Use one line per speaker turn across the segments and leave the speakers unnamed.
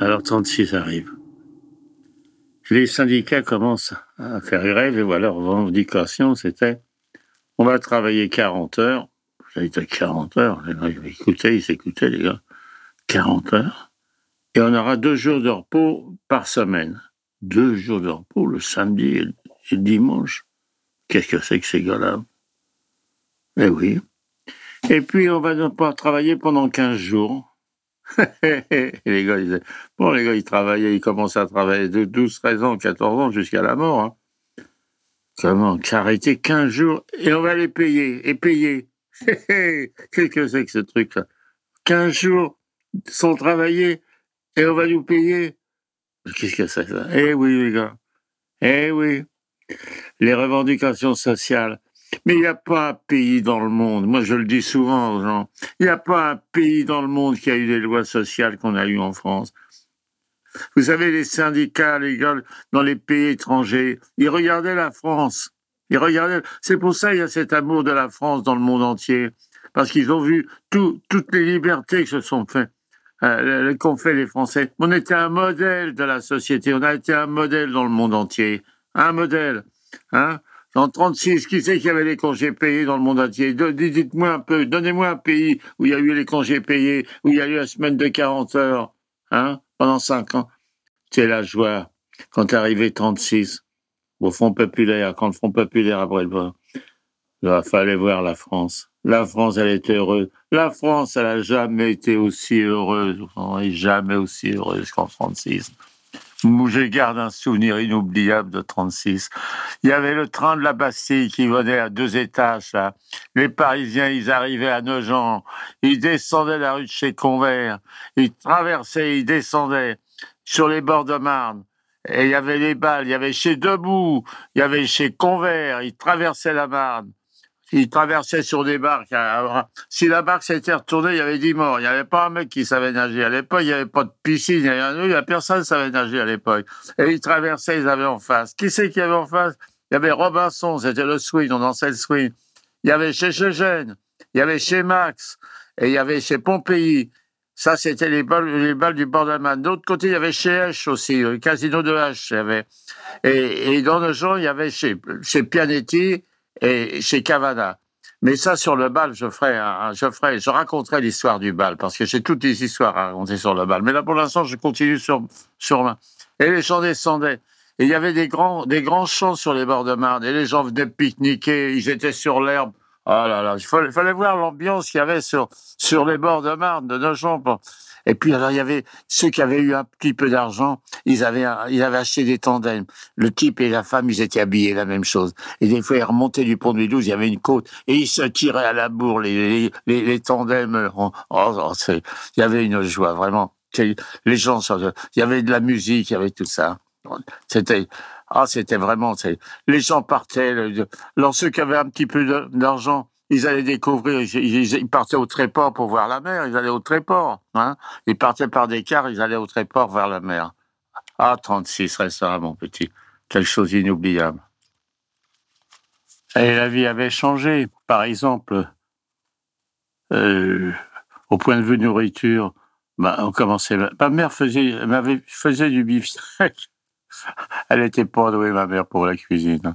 Alors 36 arrive. Les syndicats commencent à faire grève et voilà, leur revendication, c'était on va travailler 40 heures. J'ai dit 40 heures. Gars, ils écoutaient, ils s'écoutaient, les gars. 40 heures. Et on aura deux jours de repos par semaine. Deux jours de repos, le samedi et le, dimanche. Qu'est-ce que c'est que ces gars-là? Eh oui. Et puis, on va pas travailler pendant 15 jours. les gars, ils bon, les gars, ils travaillaient, ils commençaient à travailler de 12, 13 ans, 14 ans jusqu'à la mort. Hein. Comment Qu'arrêter 15 jours et on va les payer, et payer. Qu'est-ce que c'est que ce truc-là 15 jours sans travailler et on va nous payer. Qu'est-ce que c'est ça? Eh oui, les gars. Eh oui. Les revendications sociales. Mais il n'y a pas un pays dans le monde, moi je le dis souvent aux gens, il n'y a pas un pays dans le monde qui a eu des lois sociales qu'on a eues en France. Vous savez, les syndicats, les gars, dans les pays étrangers, ils regardaient la France. Ils regardaient. C'est pour ça qu'il y a cet amour de la France dans le monde entier. Parce qu'ils ont vu tout, toutes les libertés que se sont faites, euh, qu'ont fait les Français. On était un modèle de la société. On a été un modèle dans le monde entier. Un modèle. Hein en 36, qui c'est qui avait les congés payés dans le monde entier? Dites-moi un peu, donnez-moi un pays où il y a eu les congés payés, où il y a eu la semaine de 40 heures, hein, pendant 5 ans. C'est la joie. Quand est arrivé 36, au Front populaire, quand le Front populaire après le il fallait voir la France. La France, elle était heureuse. La France, elle a jamais été aussi heureuse, jamais aussi heureuse qu'en 36. Je garde un souvenir inoubliable de 36. Il y avait le train de la Bastille qui venait à deux étages. Les Parisiens, ils arrivaient à Nogent. Ils descendaient la rue de chez Convert. Ils traversaient, ils descendaient sur les bords de Marne. Et il y avait les balles. Il y avait chez Debout. Il y avait chez Convert. Ils traversaient la Marne. Ils traversaient sur des barques. Si la barque s'était retournée, il y avait dix morts. Il n'y avait pas un mec qui savait nager. À l'époque, il n'y avait pas de piscine. Il n'y avait personne qui savait nager à l'époque. Et ils traversaient, ils avaient en face. Qui c'est qu'il y avait en face Il y avait Robinson, c'était le swing, on dansait le swing. Il y avait chez Chegène, il y avait chez Max, et il y avait chez Pompéi. Ça, c'était les balles, les balles du bord de. D'autre côté, il y avait chez H aussi, le casino de H. Il y avait. Et, dans le genre, il y avait chez Pianetti, et chez Cavana. Mais ça, sur le bal, je ferai, je ferai, je raconterai l'histoire du bal parce que j'ai toutes les histoires à raconter sur le bal. Mais là, pour l'instant, je continue sur, sur ma. Et les gens descendaient. Et il y avait des grands, des grands champs sur les bords de Marne. Et les gens venaient pique-niquer. Ils étaient sur l'herbe. Oh là là, il fallait, voir l'ambiance qu'il y avait sur, sur les bords de Marne, de Nogent. Et puis, alors, il y avait ceux qui avaient eu un petit peu d'argent, ils avaient, ils avaient acheté des tandems. Le type et la femme, ils étaient habillés la même chose. Et des fois, ils remontaient du pont de Vidouze, il y avait une côte, et ils se tiraient à la bourre, les, les, les, tandems. Oh, oh, il y avait une joie, vraiment. Les gens, il y avait de la musique, il y avait tout ça. C'était, ah, c'était vraiment, les gens partaient. Alors, ceux qui avaient un petit peu d'argent, ils allaient découvrir, ils, partaient au Tréport pour voir la mer, ils allaient au Tréport. Hein ils partaient par des cars, ils allaient au Tréport vers la mer. Ah, 36 restaurants, mon petit. Quelque chose d'inoubliable. Et la vie avait changé. Par exemple, euh, au point de vue nourriture, bah, on commençait. Ma mère faisait, faisait du beefsteak. Elle était pas douée, ma mère, pour la cuisine.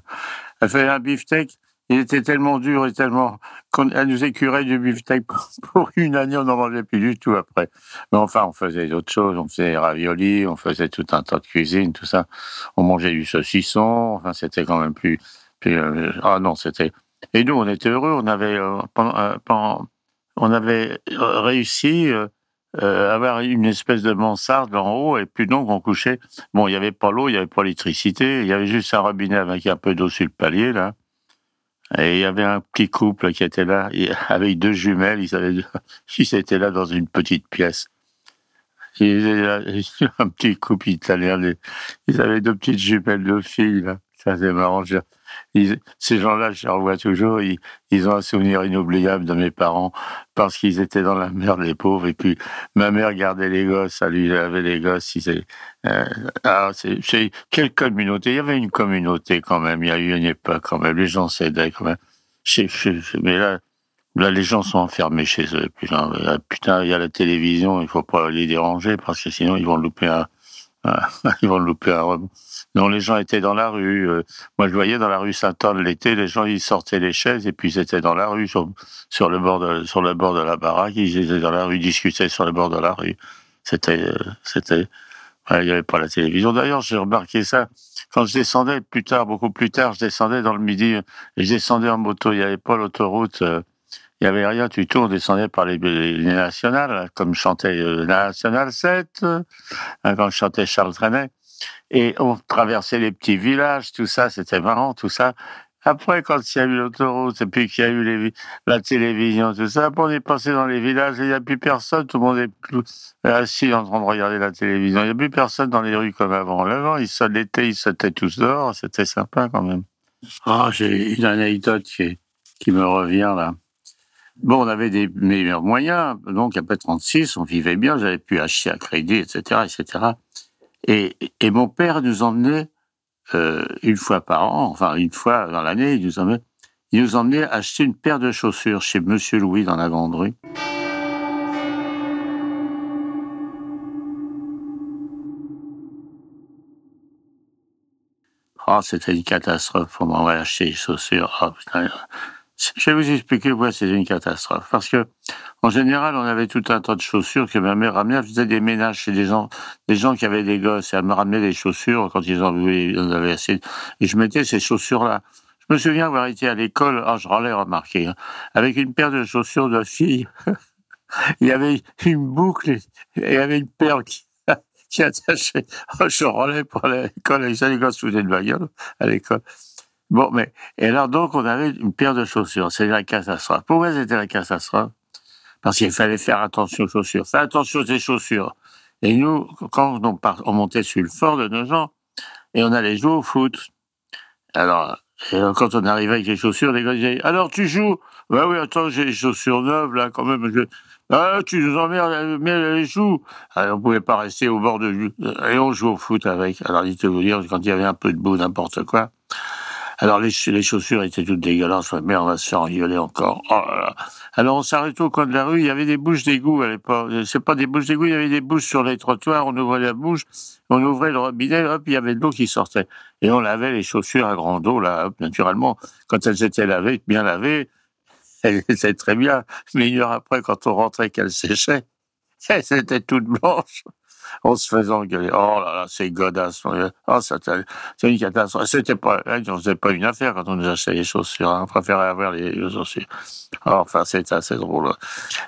Elle faisait un beefsteak il était tellement dur et tellement qu'elle nous écurait du beefsteak pour une année, on n'en mangeait plus du tout après. Mais enfin, on faisait d'autres choses, on faisait des raviolis, on faisait tout un tas de cuisine, tout ça. On mangeait du saucisson, enfin, c'était quand même plus, euh, ah non, c'était. Et nous, on était heureux, on avait, euh, euh, on avait réussi euh, avoir une espèce de mansarde en haut, et puis donc on couchait. Bon, il n'y avait pas l'eau, il n'y avait pas l'électricité, il y avait juste un robinet avec un peu d'eau sur le palier, là. Et il y avait un petit couple qui était là, avec deux jumelles, ils, avaient, ils étaient là dans une petite pièce. Ils avaient un petit couple italien. Ils avaient deux petites jumelles de filles, là. Ça, c'est marrant. Ces gens-là, je les revois toujours. Ils, ont un souvenir inoubliable de mes parents parce qu'ils étaient dans la merde, les pauvres. Et puis, ma mère gardait les gosses. Elle lui avait les gosses. Euh, ah, quelle communauté? Il y avait une communauté quand même. Il y a eu une époque quand même. Les gens s'aidaient quand même. mais là, les gens sont enfermés chez eux. Putain, putain, il y a la télévision, il faut pas les déranger parce que sinon ils vont louper un, ils vont louper un. Non, les gens étaient dans la rue. Euh, moi, je voyais dans la rue Saint-Anne l'été, les gens ils sortaient les chaises et puis ils étaient dans la rue sur, le bord de sur le bord de la baraque. Ils étaient dans la rue, discutaient sur le bord de la rue. C'était euh, c'était. il n'y avait pas la télévision. D'ailleurs, j'ai remarqué ça quand je descendais plus tard, beaucoup plus tard, je descendais dans le midi et je descendais en moto. Il n'y avait pas l'autoroute. Euh, il n'y avait rien du tout. On descendait par les, nationales, comme chantait euh, National 7, euh, quand je chantais Charles Trenet. Et on traversait les petits villages, tout ça, c'était marrant, tout ça. Après, quand il y a eu l'autoroute et puis qu'il y a eu les, la télévision, tout ça, on est passé dans les villages il n'y a plus personne. Tout le monde est assis en train de regarder la télévision. Il n'y a plus personne dans les rues comme avant. L'avant, ils ils sautaient tous dehors. C'était sympa quand même. Ah, j'ai une anecdote qui me revient là. Bon, on avait des meilleurs moyens, donc après 36, on vivait bien, j'avais pu acheter à crédit, etc., etc. Et, et mon père nous emmenait euh, une fois par an, enfin une fois dans l'année, il nous emmenait, il nous emmenait acheter une paire de chaussures chez Monsieur Louis dans la Grande Rue. Oh, c'était une catastrophe pour m'avoir acheté les chaussures. Oh, putain. Je vais vous expliquer pourquoi c'est une catastrophe. Parce que, en général, on avait tout un tas de chaussures que ma mère ramenait. Elle faisait des ménages chez des gens, des gens qui avaient des gosses. Et elle me ramenait des chaussures quand ils en avaient assez. Et je mettais ces chaussures-là. Je me souviens avoir été à l'école, ah, je l'ai remarqué, hein, avec une paire de chaussures de fille. il y avait une boucle et il y avait une paire qui, qui attachait. Oh, je relais pour l'école. Les gosses faisaient de ma gueule à l'école. Bon, mais, et alors, donc, on avait une paire de chaussures. C'est la catastrophe. Pourquoi c'était la catastrophe? Parce qu'il fallait faire attention aux chaussures. Faire attention aux chaussures. Et nous, quand on, on montait sur le fort de nos gens, et on allait jouer au foot. Alors, quand on arrivait avec les chaussures, les gars disaient, alors tu joues? Bah oui, attends, j'ai les chaussures neuves, là, quand même. Ah, tu nous emmerdes, mais les joues. Alors, on pouvait pas rester au bord de, et on joue au foot avec. Alors, il te vous dire, quand il y avait un peu de boue, n'importe quoi, alors les, les, chaussures étaient toutes dégueulasses, mais on va se faire engueuler encore. Oh Alors on s'arrêtait au coin de la rue, il y avait des bouches d'égout à l'époque. C'est pas des bouches d'égout, il y avait des bouches sur les trottoirs, on ouvrait la bouche, on ouvrait le robinet, hop, il y avait de l'eau qui sortait. Et on lavait les chaussures à grande eau, là, hop, naturellement. Quand elles étaient lavées, bien lavées, elles étaient très bien. Mais une heure après, quand on rentrait qu'elles séchaient, elles étaient toutes blanches en se faisant gueuler. Oh là là, c'est godasse. Oh, c'est une catastrophe. C'était pas, hein, on faisait pas une affaire quand on nous achetait les chaussures. Hein. On préférait avoir les, chaussures. Oh, enfin, c'est assez drôle.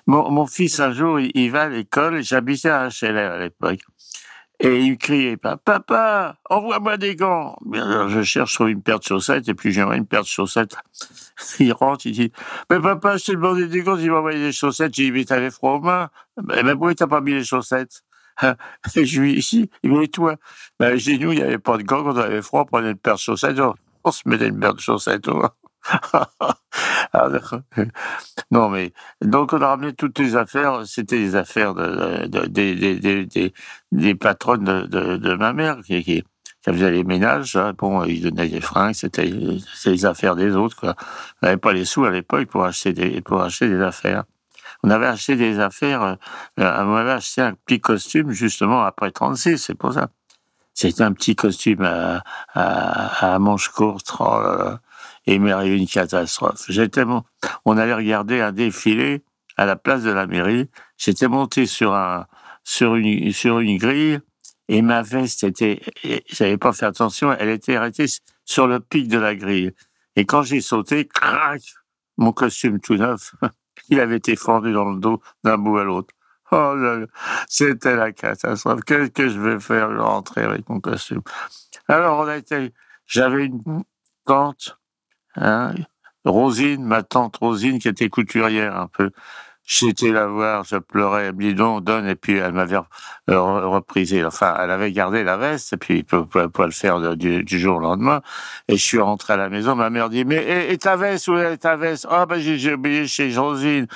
Mon, mon, fils, un jour, il, va à l'école. J'habitais à HLR à l'époque. Et il criait, papa, envoie-moi des gants. Bien, je cherche sur une paire de chaussettes, et puis j'aimerais une paire de chaussettes. Il rentre, il dit, mais papa, je t'ai demandé des gants, il m'a envoyé des chaussettes. J'ai dit, mais t'avais froid aux mains. Eh ben, pourquoi t'as pas mis les chaussettes? je lui ici, il dit, toi, ben, chez nous, il n'y avait pas de gants, quand on avait froid, on prenait une paire de chaussettes, on, se mettait une paire de chaussettes. non, mais donc on a ramené toutes les affaires, c'était les affaires de, des, des, des, des, patronnes de, de, ma mère qui, qui, faisaient les ménages. Hein. Bon, ils donnaient des fringues, c'était les affaires des autres. Quoi. On n'avait pas les sous à l'époque pour pour acheter des affaires on avait acheté des affaires, euh, on avait acheté un petit costume justement après 36, c'est pour ça. C'était un petit costume à, à, à manches courtes, oh et il m'est arrivé une catastrophe. J'étais, on allait regarder un défilé à la place de la mairie. J'étais monté sur un, sur une, sur une grille et ma veste était, j'avais pas fait attention, elle était arrêtée sur le pic de la grille. Et quand j'ai sauté, crac, mon costume tout neuf, il avait été fendu dans le dos d'un bout à l'autre. Oh, c'était la catastrophe. Qu'est-ce que je vais faire rentrer avec mon costume? Alors, on a été. J'avais une tante, hein, Rosine, ma tante Rosine, qui était couturière un peu. J'étais la voir, je pleurais, elle me dit donne, et puis elle m'avait reprisé. Enfin, elle avait gardé la veste, et puis il peut pas le faire du, jour au lendemain. Et je suis rentré à la maison, ma mère dit, mais et, ta veste, où est ta veste? Ah, ben j'ai oublié chez Josine.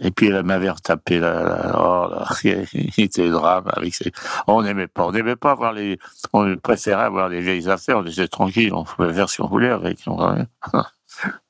Et puis elle m'avait retapé là, oh là, il était drame avec ses... On n'aimait pas, on n'aimait pas avoir les, on préférait avoir les vieilles affaires, on était tranquille, on pouvait faire ce qu'on voulait avec.